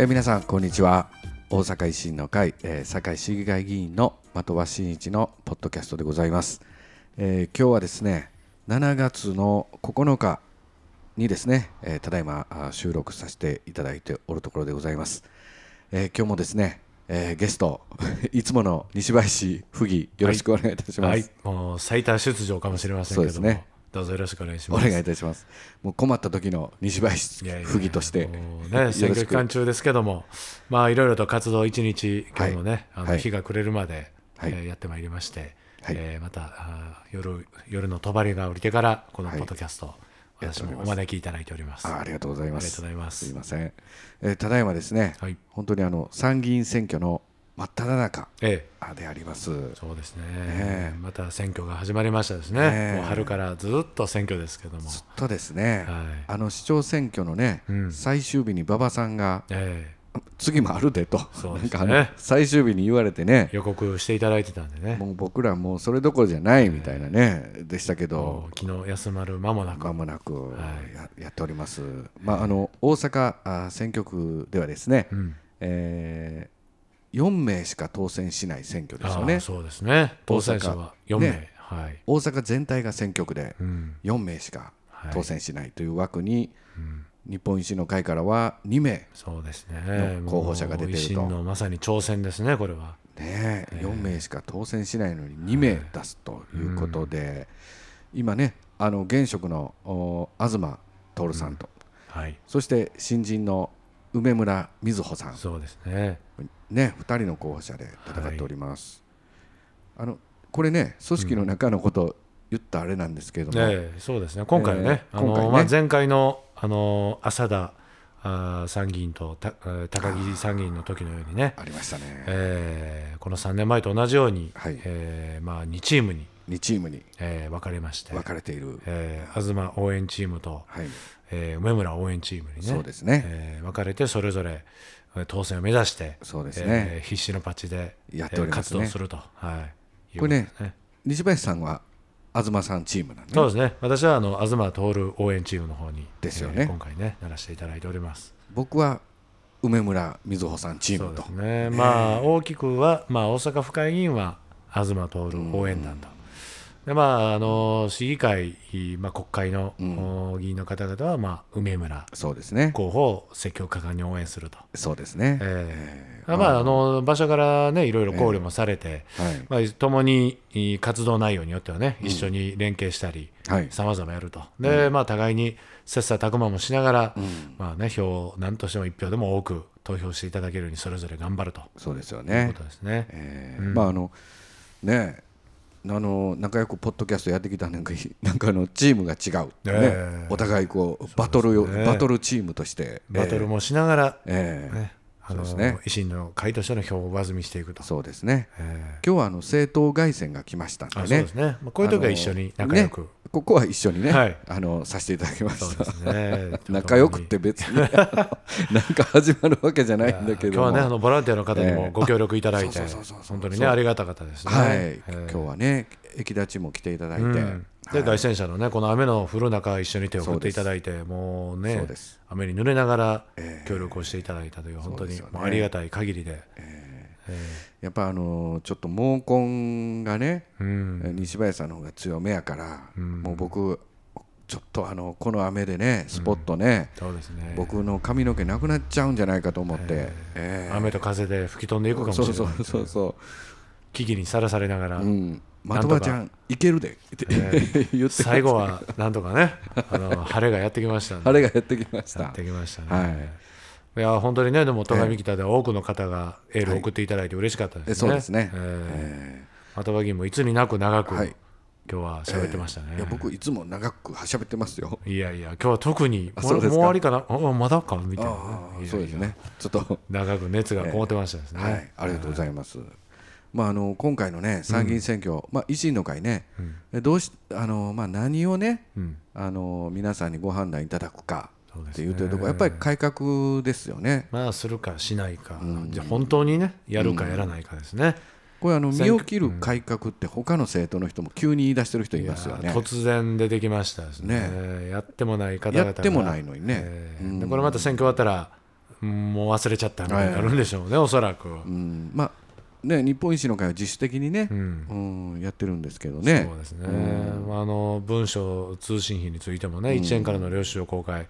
えー皆さんこんにちは。大阪維新の会、えー、堺市議会議員の的場真一のポッドキャストでございます、えー今日はですね7月の9日にですね、えーただいまあ収録させていただいておるところでございます、えー今日もですね、えーゲスト いつもの西林府議よろしくお願いいたします、はい、もう最多出場かもしれませんけども、そうですねどうぞよろしくお願いします。お願いいたします。もう困った時の西林いやいや府議として。もうよろね、選挙期間中ですけども、まあいろいろと活動一日、今日もね、あのはい。日が暮れるまで、はい。えーやってまいりまして、はい。えーまたあー夜夜の帳が降りてからこのはい。ポッドキャスト、私やっております。もお招きいただいております。あありがとうございます。ありがとうございます。すいません。えーただいまですね、はい。本当にあの参議院選挙の真っ只中であります。そうですね、えまた選挙が始まりましたですね、え。えもう春からずっと選挙ですけども、とですね、はい。あの市長選挙のね、うん。最終日に馬場さんがえ次もあるでと、なんか最終日に言われてね。え、予告していただいてたんでね、もう僕らもうそれどころじゃないみたいなね、でしたけもど。う昨日休まる間もなく、まもなくはい。や,、やっております。まああの大阪あ選挙区ではですね、うん。えー、4名しか当選しない選挙ですよね。そうですね。当選者は4名、ねはい、大阪全体が選挙区でうん。4名しかはい当選しないという枠に、うん日本維新の会からは2名、そうですね。の候補者が出てると。のまさに挑戦ですねこれは。ねえ4名しか当選しないのに2名出すということで、今ねあの現職のお東徹さんと、はい。そして新人の梅村瑞穂さん、そうですねね、2人の候補者で戦っております。あのこれね組織の中のこと言ったらあれなんですけれども、ええそうですね。今回はね,、ええ今回ね。前回のあの浅田あー参議院と高木参議院の時のようにね、ありましたね、ええこの3年前と同じように、はい。ええまあ、2チームに、2チームに。ええ分かれまして。分かれている、えー東応援チームと、はい、えー梅村応援チームにね。そうですね。えー分かれてそれぞれえー当選を目指してそうですね。えー必死のパッチでやっておりますね。えー活動すると、はい、これねいうことです西林さんは東さんチームなんで、そうですね。私はあの東徹応援チームの方にですよね。えー今回ねならせていただいております。僕は梅村瑞穂さんチームと。そうですね。まあ大きくは、まあ、大阪府会議員は東徹応援団と。でまあ、あの市議会、まあ、国会の、お議員の方々は、まあ、梅村そうですね。候補を積極果敢に応援すると、そうですね、ええ。まあ、あの場所から、ね、いろいろ考慮もされて、はい。まあ、共に活動内容によってはね、一緒に連携したり、はい。さまざまやると、でまあ、互いに切磋琢磨もしながら、まあね、票を何としても一票でも多く投票していただけるように、それぞれ頑張ると。そうですよいうねことですね。えーまああのねあの仲良くポッドキャストやってきたなんか なんかあのチームが違う、ね。ええ。お互いこうバトルねバトルチームとして。バトルもしながら、ええ。ねあのそうですね。維新の会としての票を上積みしていくと。そうですね。え今日はあの政党凱旋が来ましたんでね。そうですね、まあ、こういう時は一緒に仲良く、ねここは一緒にね、はい。あのさせていただきましたね。仲良くって別に。なんか始まるわけじゃないんだけども。今日はねあのボランティアの方にええ。もご協力いただいてあそうそうそうそう本当にねありがたかったですね。はい、ええ今日はね駅立ちも来ていただいて、うん。はいで凱旋者のねこの雨の降る中一緒に手を振っていただいてもうそね雨に濡れながらええ。協力をしていただいたという本当にありがたい限りで、やっぱあのちょっと毛根がね、うん。西林さんの方が強めやから、もう僕ちょっとあのこの雨でねスポットね、そうですね。僕の髪の毛なくなっちゃうんじゃないかと思って、ええ。雨と風で吹き飛んでいくかもしれない。そうそうそうそ危機にさらされながら、う、うん、的なんとか。場ちゃんいけるで。って、言って最後はなんとかねあの晴れがやってきましたんで。あれがやってきました。やってきましたね。はい。いや本当にねでも戸上北では多くの方がエールを送っていただいて嬉しかったですね。えそうですね、ええー。的場議員もいつになく長く、はい。今日は喋ってましたね。えいや僕いつも長く喋ってますよ。いやいや今日は特にもう終わりかな？あまだか？みたいな。ね、そうですね。ちょっと。長く熱がこもってましたですね。はい、ありがとうございます。まあ、あの今回のね参議院選挙、まあ、維新の会ね、えどうしあの、まあ、何をね、うん。あの皆さんにご判断いただくかっていうところ、やっぱり改革ですよね。まあするかしないか、じゃあ本当にねやるかやらないかですね。これあの身を切る改革って他の政党の人も急に言い出してる人いますよね。突然出てきましたですね。やってもない方々が。やってもないのにね。えーでこれまた選挙終わったらうんもう忘れちゃったみたいになるんでしょうね、おそらく。うん、まあね日本維新の会は自主的にねう、ん。うんやってるんですけどね。そうですね、まあ、あの文書通信費についてもね、1円からの領収書公開、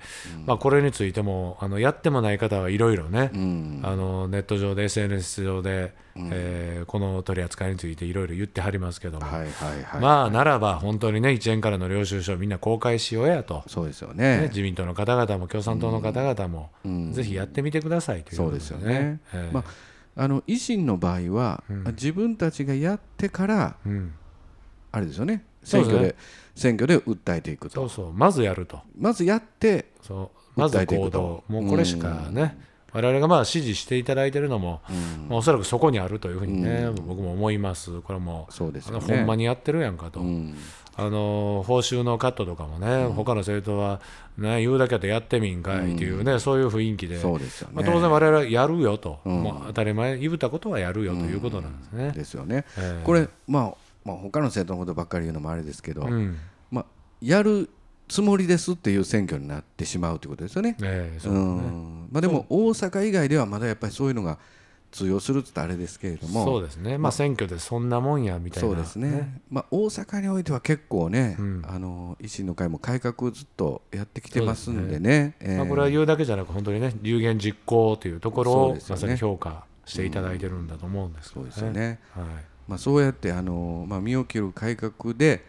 まあ、これについてもあのやってもない方はいろいろね、うん。あのネット上で SNS 上で、えーこの取り扱いについていろいろ言ってはりますけども、はいはいはい、まあならば本当にね1円からの領収書みんな公開しようやと、そうですよね、ね自民党の方々も共産党の方々も、ん。ぜひやってみてくださいということそうですよね。ええまあの維新の場合は、自分たちがやってからうん、あれですよね。そうですね。選挙で選挙で訴えていくと。そうそう。まずやると。まずやってそう。まず行動。もうこれしかね、我々がまあ支持していただいているのも、まあおそらくそこにあるというふうにね、僕も思います。これもそうですよね。ほんまにやってるやんかと、うんあの報酬のカットとかもね、他の政党は、ね、言うだけでやってみんかいっていうね、そういう雰囲気で、ね、まあ、当然、我々やるよと、もう当たり前、言うたことはやるよということなんですね。ですよね、ええ。これまあまあ他の政党のことばっかり言うのもあれですけど、うん。まあやるつもりですっていう選挙になってしまうということですよね。ええそううですね。ん。まあ、でも大阪以外ではまだやっぱりそういうのが通用するってあれですけれども。そうですね、まあ、選挙でそんなもんやみたいな、そうですね。まあ、大阪においては結構ね、うん。あの維新の会も改革をずっとやってきてますんでね。ええ。まあ、これは言うだけじゃなく、本当にね、有言実行というところをね。まさに評価していただいてるんだと思うんですけそどね。うですよね、はい。まあ、そうやってあの、まあ、身を切る改革で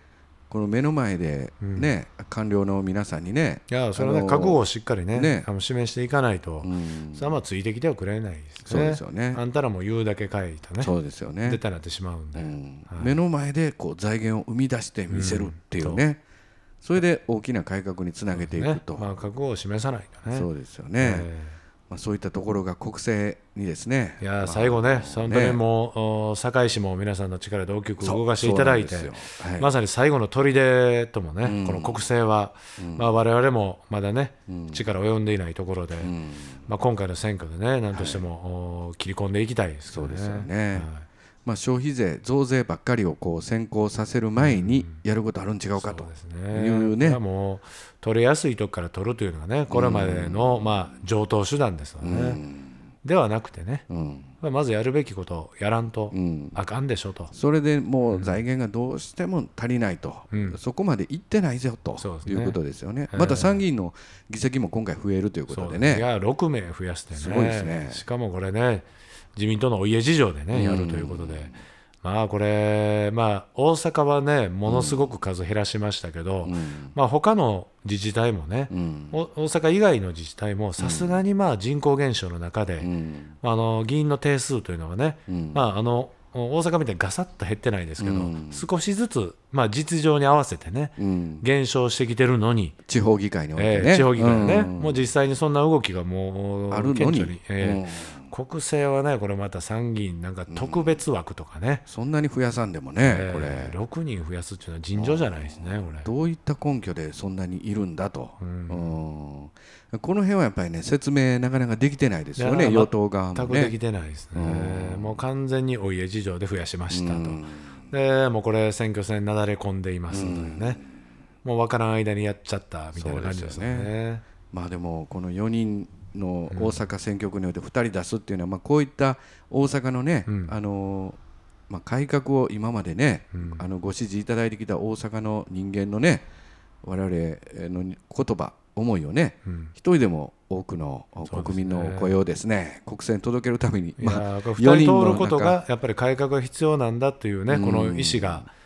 この目の前で、ね官僚の皆さんにね、いやそれはね、覚悟をしっかりねね。あの示していかないと、うん。それはまあついてきてはくれないですね。そうですよね。あんたらも言うだけ書いたね、そうですよね。絶対なってしまうんで、うん。目の前でこう財源を生み出して見せるっていうね、それで大きな改革につなげていくね。と、まあ、覚悟を示さないとね。そうですよね、えまあ、そういったところが国政にですね。えいや最後ね、本当にもう、お堺市も皆さんの力で大きく動かしていただいてはい。まさに最後の砦ともね、この国政は、まあ、我々もまだね、力及んでいないところで、まあ、今回の選挙でね、なんとしても、お切り込んでいきたいですけどね。そうですよね。はいまあ、消費税増税ばっかりをこう先行させる前にやることあるん違うかと。そうですね。いうね。これはもう取れやすいとこから取るというのがね、これまでの、まあ、上等手段ですよね。ではなくてね、うん。まずやるべきことをやらんとん。あかんでしょと。それでもう財源がどうしても足りないと、うん。そこまでいってないぞとね。いうことですよね、また参議院の議席も今回増えるということでね、いや6名増やしてね。すごいですね。しかもこれね自民党のお家事情でねやるということで、まあこれまあ大阪はねものすごく数減らしましたけど、まあ他の自治体もね、大阪以外の自治体もさすがにまあ人口減少の中で、うん。あの議員の定数というのはね、うん。まああの大阪みたいにガサッと減ってないですけど、うん。少しずつ、まあ、実情に合わせてね、うん。減少してきてるのに、地方議会においてえね、ー地方議会ね、うん。もう実際にそんな動きがもうあるのに。顕著に、えー国政はね、これまた参議院なんか特別枠とかね、そんなに増やさんでもね、えこれ。ー6人増やすっていうのは尋常じゃないですね、これ。どういった根拠でそんなにいるんだと、うん。この辺はやっぱりね説明なかなかできてないですよね与党側も全くできね。てないですね、もう完全にお家事情で増やしましたと、うん。でもうこれ、選挙戦なだれ込んでいますというね、もう分からん間にやっちゃったみたいな感じですよそうですね。まあでもこの4人の大阪選挙区において2人出すっていうのは、まあ、こういった大阪のね、うん。あのまあ、改革を今までね、あのご支持いただいてきた大阪の人間のね我々の言葉思いをね、うん。一人でも多くの国民の声をですね国政に届けるために、まあ、ーこれ4 2人通ること中がやっぱり改革が必要なんだというね、この意思があ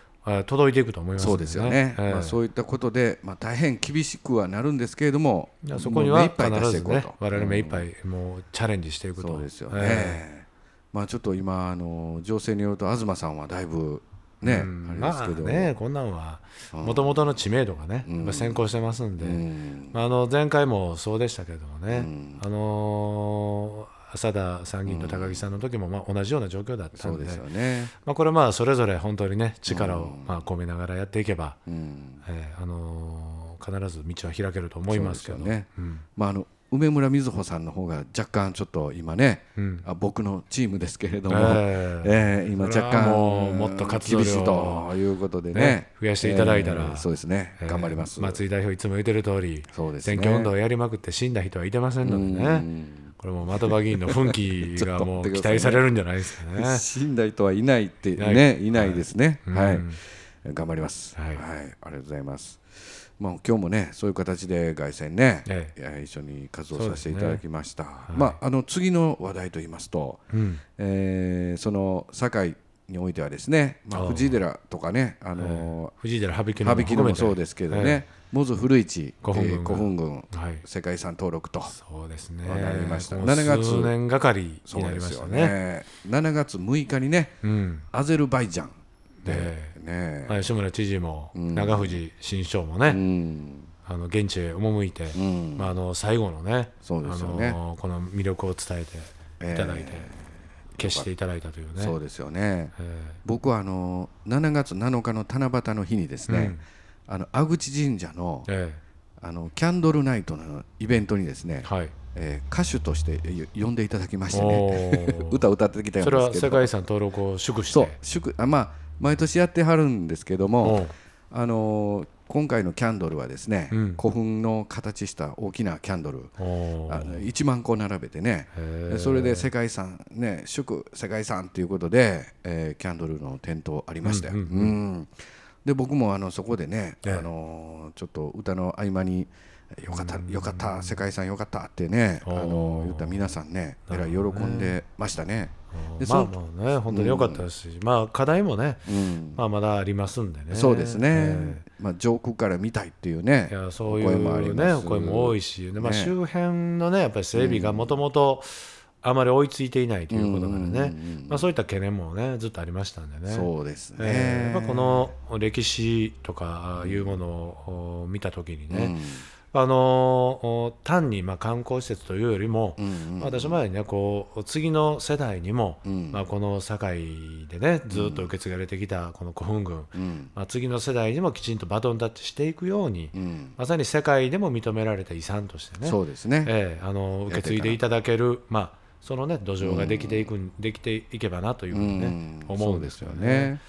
届いていくと思いますそうですよね、ええ。まあ、そういったことで、まあ、大変厳しくはなるんですけれどもそこには必ずね、我々目いっぱいもうチャレンジしていくと。そうですよね、えまあちょっと今あの情勢によると東さんはだいぶね、うん。あれですけど、まあね、こんなんはもともとの知名度がね、やっぱ先行してますんで、うん。まあ、あの前回もそうでしたけれどもね、あのー浅田参議院と高木さんの時もまあ同じような状況だったんで、そうですよね、まあ、これまあそれぞれ本当にね力をまあ込めながらやっていけば、うん。えーあのー必ず道は開けると思いますけど。ね。うん。まあ、あの梅村瑞穂さんの方が若干ちょっと今ね、うん。あ僕のチームですけれども、ええええ今若干もうもっと厳しいということでね。ね増やしていただいたらええそうですね、えー頑張ります、松井代表いつも言ってる通りそうですね。選挙運動をやりまくって死んだ人はいてませんのでうねんここれも的場議員の奮起が もう期待されるんじゃないですかね。信頼とはいないってねい。ないですね。うん。はい、頑張ります。は、はい。いありがとうございます。まあ今日もねそういう形で凱旋ね、え一緒に活動させていただきました、いまああの次の話題と言いますと、うん。えーその堺においてはですね、まあ、藤井寺とかね、あの藤井寺羽曳野もそうでですけどね、えモズ古市古墳群。がえー古墳群はい、世界遺産登録と。そうですね。なりましたもう7月。数年がかりになりましたね。ね。7月6日にねうん。アゼルバイジャン。でえ。ね、まあ吉村知事もうん。長藤新市長もうね、ん。あの現地へ赴いて、うん。まああの最後のね、そうですよあねのこの魅力を伝えていただいて、消していただいたというね。そうですよね。え僕はあの7月7日の七夕の日にですね、うんあの阿口神社のえあのキャンドルナイトのイベントにですね、はい。えー歌手としてえ呼んでいただきましておねー。歌を歌ってきたんそれはですけど。世界遺産登録を祝して。そう祝あまあ毎年やってはるんですけども、あのー今回のキャンドルはですね、うん。古墳の形した大きなキャンドル。あの1万個並べてね。それで世界遺産ね祝世界遺産ということで、えーキャンドルの点灯ありましたよ、うんううん。んで僕もあのそこでね、ええ。あのーちょっと歌の合間によかった、よかった、世界遺産よかったってね、あのー言った皆さんね、えらい喜んでましたね。でまあそまあね、本当に良かったですし、まあ課題もね、うん。まあまだありますんでね。そうですね、えまあ、上空から見たいっていうねえいやそういお声もありうね、声も多いし、でまあ、ね。周辺のね、やっぱり整備がもともとあまり追いついていないということからね。まあそういった懸念もね、ずっとありましたんでね。そうですね、ええやっぱこの歴史とかいうものを見たときにね、あの単にまあ観光施設というよりも、私前にねこう次の世代にも、うん。まあ、この堺でねずっと受け継がれてきたこの古墳群、うん。まあ、次の世代にもきちんとバトンタッチしていくように、うん。まさに世界でも認められた遺産としてねそうですね、ええあの受け継いでいただける、まあ、そのね土壌ができていくん、できていけばなというふうにね、うん。思うんですよね。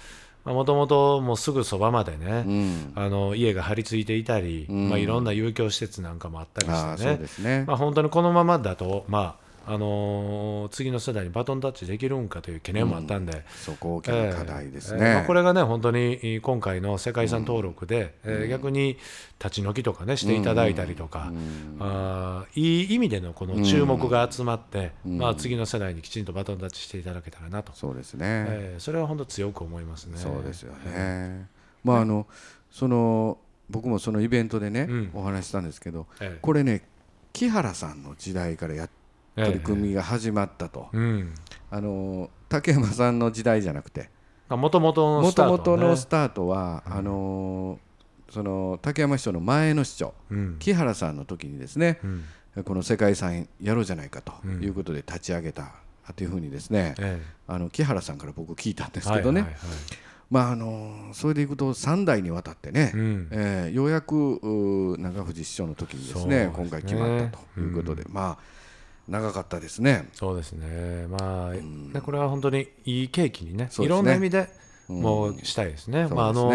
もともともうすぐそばまでね、うん。あの家が張り付いていたり、うん。まあ、いろんな遊興施設なんかもあったりしてね。ね、まあ、本当にこのままだと、まああのー次の世代にバトンタッチできるんかという懸念もあったんで、そこ大きな課題ですね、ええ。まあ、これがね本当にえー今回の世界遺産登録で、えー逆に立ち退きとかねしていただいたりとか、あーいい意味でのこの注目が集まって、まあ、次の世代にきちんとバトンタッチしていただけたらなと、そうですね、えーそれは本当強く思いますね。そうですよね、まああのその僕もそのイベントでね、うん。お話ししたんですけどええ。これね木原さんの時代からやええ取り組みが始まったと、うん。あの竹山さんの時代じゃなくて。もともとのスタート、ね、のスタートは、あのその竹山市長の前の市長うん。木原さんの時にですねうん。この世界遺産やろうじゃないかとうん。いうことで立ち上げたというふうにですね、えあの木原さんから僕聞いたんでえすけどね、はいはいはいまああのそれでいくと3代にわたってね、うん。えーようやくうー長藤市長の時にですねね。今回決まったということで、まあ長かったですね。そうですね、まあ、ん。ねこれは本当にいい契機にね、ね。いろんな意味でうん。もうしたいですね。そうまああの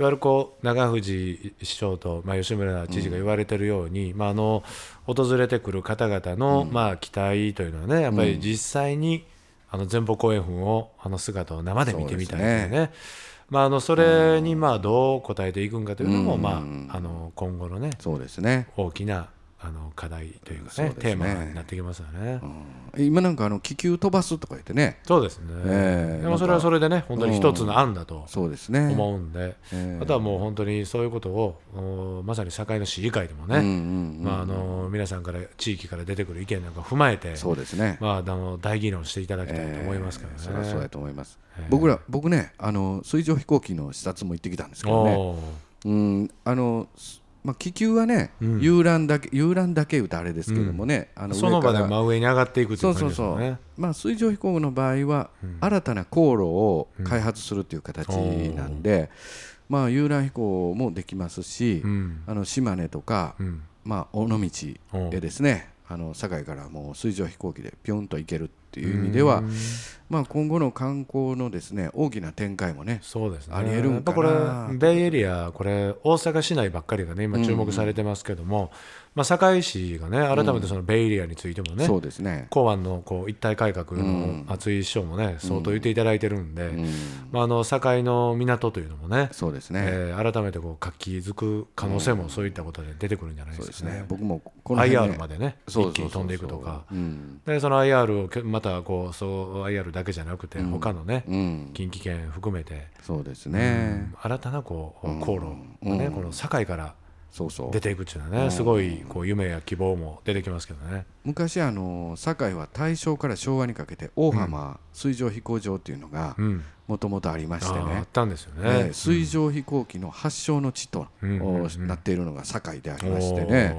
いわゆるこう長藤市長と、まあ、吉村知事が言われてるように、まあ、あの訪れてくる方々の、まあ、期待というのはねやっぱり実際に、あの前方後円墳をあの姿を生で見てみたいというそうね。まあ、あのそれにまあどう応えていくんかというのも、うん。まあ、あの今後のねそうですね、大きなあの課題というかねね。テーマになってきますよね。うん。今なんかあの気球飛ばすとか言ってね。そうですね、ええでもそれはそれでね、本当に一つの案だとそうですね。思うんで、ええ。あとはもう本当にそういうことを、おまさに堺の市議会でもね、皆さんから、地域から出てくる意見なんかを踏まえて、そうですね、まあ、あの大議論していただきたいと思いますからね。えーそれはそうやと思います、ええ。僕ら僕ねあの水上飛行機の視察も行ってきたんですけどね。うん。あのすまあ、気球はね、うん。遊覧だけ遊覧だけ歌あれですけどもね、あのその場で真上に上がっていくという感じそうそう。そう、ですよね。まあ、水上飛行の場合は、新たな航路を開発するという形なんで、まあ、遊覧飛行もできますし、うん。あの島根とか、うん。まあ、尾道おうでですねあの堺からもう水上飛行機でピョンと行けるっていう意味では、うんまあ、今後の観光のですね大きな展開もねそうですね。ありえるんかなこれ、ベイエリア、これ、大阪市内ばっかりがね、今注目されてますけども、まあ、堺市がね改めてそのベイエリアについてもね、そうですね。港湾のこう一体改革の松井市長もね、相当言っていただいてるんで、うん。まあ、あの堺の港というのもね、そうですね、えー改めてこう活気づく可能性もそういったことで出てくるんじゃないですすかね。ね。僕もこの辺 IR ねまでね一気に飛んでいくとか。うん。でその IR をまたこうそう IR だけじゃなくて他のね、うん、近畿圏含めて、そうですね、新たなこう航路がね、この堺からそうそう。出ていくっていうのはね、すごいこう夢や希望も出てきますけどね。昔あの堺は大正から昭和にかけて大浜水上飛行場っていうのがうん、もともとありましてあーあねっ、たんですよね。えー水上飛行機の発祥の地と、なっているのが堺でありましてね。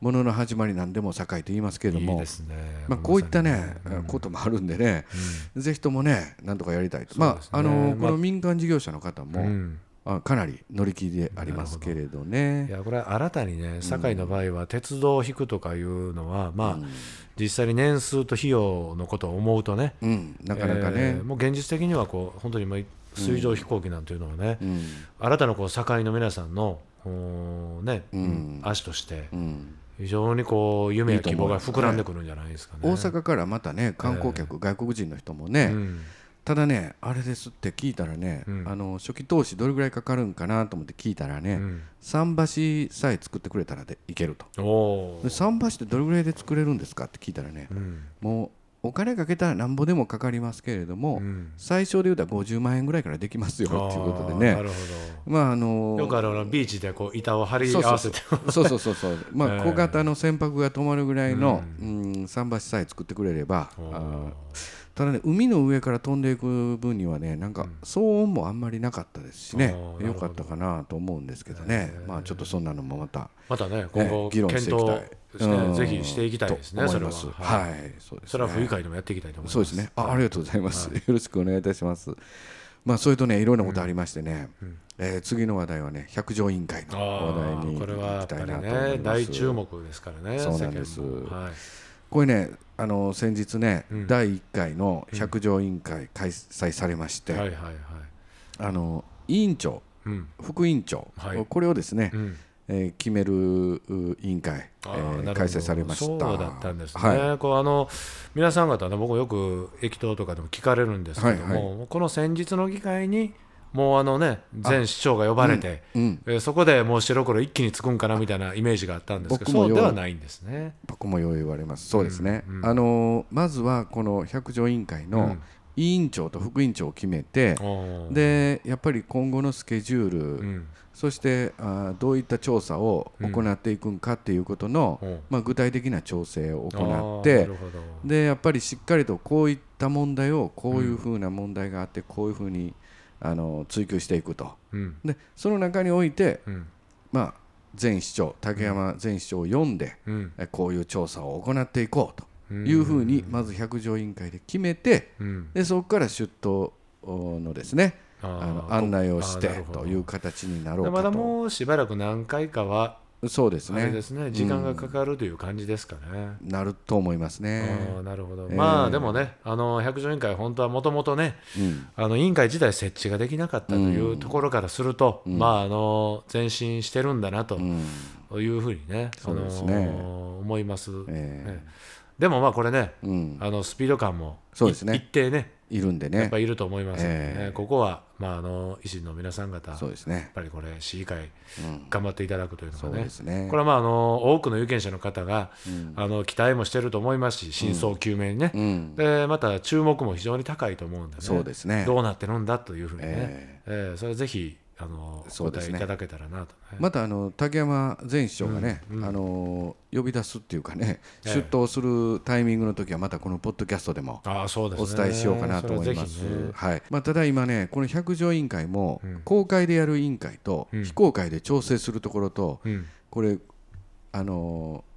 ものの始まりなんでも堺と言いますけれども。ですね。まあ、こういったね、うん。こともあるんでね、ぜひともね、なんとかやりたいと、ね。ああのまあ。この民間事業者の方も、うんあかなり乗り気でありますけれどね。いやこれは新たにね堺の場合は鉄道を引くとかいうのは、まあ実際に年数と費用のことを思うとねうん、なかなかね、えーもう現実的にはこう本当にもう水上飛行機なんていうのはね、うん。新たなこう堺の皆さんのね、ん。足としてうん、非常にこう夢や希望が膨らんでくるんじゃないですかね。大阪からまたね、観光客、外国人の人もね、うんただね、あれですって聞いたらね、うん。あの初期投資どれぐらいかかるんかなと思って聞いたらね、うん。桟橋さえ作ってくれたらでいけると。桟橋ってどれぐらいで作れるんですかって聞いたらね、うん。もうお金かけたらなんぼでもかかりますけれども、うん。最小で言うたら50万円ぐらいからできますよっていうことでね。まああのどよくあのビーチでこう板を張り合わせてそうそうそうそう まあええ小型の船舶が止まるぐらいの、うん、桟橋さえ作ってくれればあーただね海の上から飛んでいく分にはねなんか騒音もあんまりなかったですしね。あーなるほど。よかったかなと思うんですけどね、まあちょっとそんなのもまた、またね今後ええ議論していきたい。検討ですねうん。ぜひしていきたいですねそれは。はい。はい、そうですね。それは冬会でもやっていきたいと思います。そうですね。あ、ありがとうございます。よろしくお願いいたします。まあ、それとね、いろんなことありましてね。えー次の話題はね、百条委員会のあ話題にーこれは。ね大注目ですからねそうなんです。はいこれね、あの先日ね、うん。第1回の百条委員会開催されまして、はいはいはい。あの委員長、うん。副委員長、はい。これをですね、うん。えー決めるう委員会、えあー開催されました。そうだったんですね、はい。こうあの皆さん方ね僕よく駅頭とかでも聞かれるんですけども、はい。この先日の議会にもうあのね前市長が呼ばれて、うん、えーそこでもう白黒一気につくんかなみたいなイメージがあったんですけどそうではないんですね。僕もよう言われます。そうですね。うんうん。あのまずはこの百条委員会の委員長と副委員長を決めて、おー。でやっぱり今後のスケジュール、うん。そしてあーどういった調査を行っていくんかっていうことの、うん。まあ、具体的な調整をあ行ーってでやっぱりしっかりとこういった問題をこういうふうな問題があってこういうふうにあの追求していくと。うん。でその中において、うん。まあ、前市長竹山前市長を読んで、うん。えこういう調査を行っていこうというふうにまず百条委員会で決めてうん。でそこから出頭のですねああのー案内をしてという形になろうでまだかともうしばらく何回かはそうですあれでね。すね時間がかかるという感じですかね。なると思いますね。なるほど、えー。まあでもね、あの百条委員会、本当はもともとね、うん。あの委員会自体設置ができなかったというところからすると、まああの前進してるんだなとうん。いうふうにね、そうですね。あの思います、えね。でもまあこれね、うん。あのスピード感もそうですね。い一定ね、いるんでね。やっぱりいると思います。ね、え。ーここは、まあ、あの維新の皆さん方、やっそうですね。ぱりこれ、市議会、うん。頑張っていただくというのがね、ですね。これはまああの多くの有権者の方が、あの期待もしてると思いますし、真相究明にね、うん。でまた注目も非常に高いと思うんでね、そうですね。どうなってるんだというふうにね、ええ。ーそれぜひあのおそうですね。いただけたらなと、ねまたあの竹山前市長がね、あの呼び出すっていうかね、ええ。出頭するタイミングの時はまたこのポッドキャストでもああそうですおね伝えしようかなと思います。ね。はい。まあただ今ねこの百条委員会も公開でやる委員会とうん。非公開で調整するところとうん。これあのー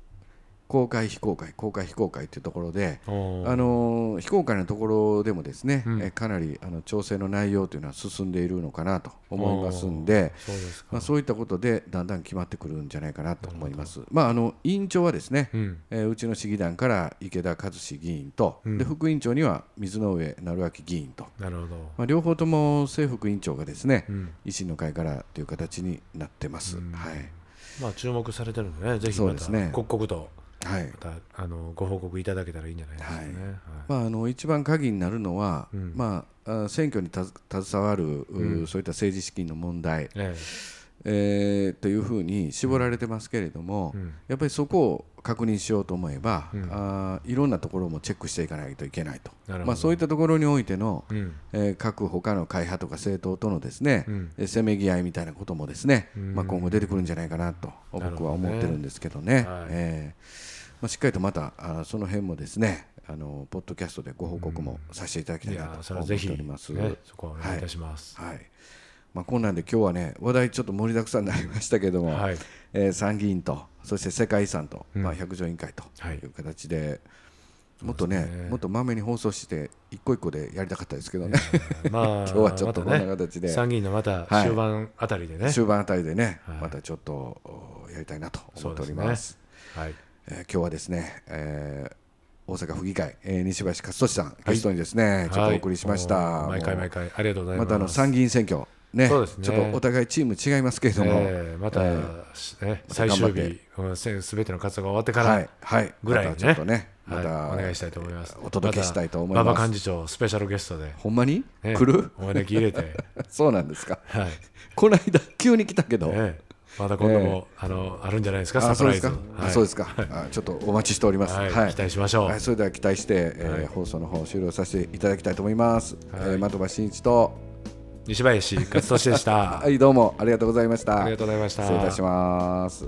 公開非公開公開非公開っていうところで。あのー非公開のところでもですね、うん。えかなりあの調整の内容というのは進んでいるのかなと思いますんで、そうまあ、そういったことでだんだん決まってくるんじゃないかなと思います。まあ、あの委員長はですね、うん。えーうちの市議団から池田和志議員と、うん。で副委員長には水上成明議員と、なるほど、まあ、両方とも正副委員長がですね、うん。維新の会からという形になってます。うん。はい。まあ注目されてるんでねぜひまたそうですね。刻々とはい。またあのご報告いただけたらいいんじゃないですかね。はい。はい。まあ、あの一番鍵になるのは、うん。まあ、あ選挙に携わる、ううん。そういった政治資金の問題、ええ。ーというふうに絞られてますけれども、えうん。やっぱりそこを確認しようと思えば、うん。あーいろんなところもチェックしていかないと。いけないと、まあ、そういったところにおいての、うん。えー各他の会派とか政党とのですね、うん。えーせめぎ合いみたいなこともですね、うん。まあ、今後出てくるんじゃないかなと僕は思ってるんですけどね。はい。えーまあ、しっかりとまたあーその辺もですねあのポッドキャストでご報告もさせていただきたいなと思っております。、そこはお願いいたします。はい。まあ、こんなんで今日はね話題ちょっと盛りだくさんになりましたけども、はい、えー参議院とそして世界遺産と、うん。まあ、百条委員会とはい。いう形で、もっとねねもっとまめに放送して一個一個でやりたかったですけどね、まあ 今日はちょっとこんな形で、参議院のまたはい。終盤あたりでね。終盤あたりでね、はい。またちょっとおやりたいなと思っておりそうですます。はい、えー今日はですね、えー大阪府議会、えー西林勝利さん、ゲストにですね、ちょっとお送りしました。毎回毎回ありがとうございま。ますたあの参議院選挙、ねね。ちょっとお互いチーム違いますけれども、ええまた、えね、また最終日、すべての活動が終わってから、はい、はい、ぐらいにね。またちょっとね、また、はい、お願いしたいと思います。お届けしたいと思います。馬場幹事長スペシャルゲストで、ほんまに、ね来る？お招き入れて、そうなんですか。はい、この間、急に来たけど、ね、まだ今度も、えー、あのあるんじゃないですかサプライズ。そうですか、は、ちょっとお待ちしております、はい、期待しましょう、はい、それでは期待して、えー、放送の方終了させていただきたいと思います、はい、えー、的場真一と。西林勝俊でした。はいどうも。ありがとうございました。ありがとうございました。失礼いたします。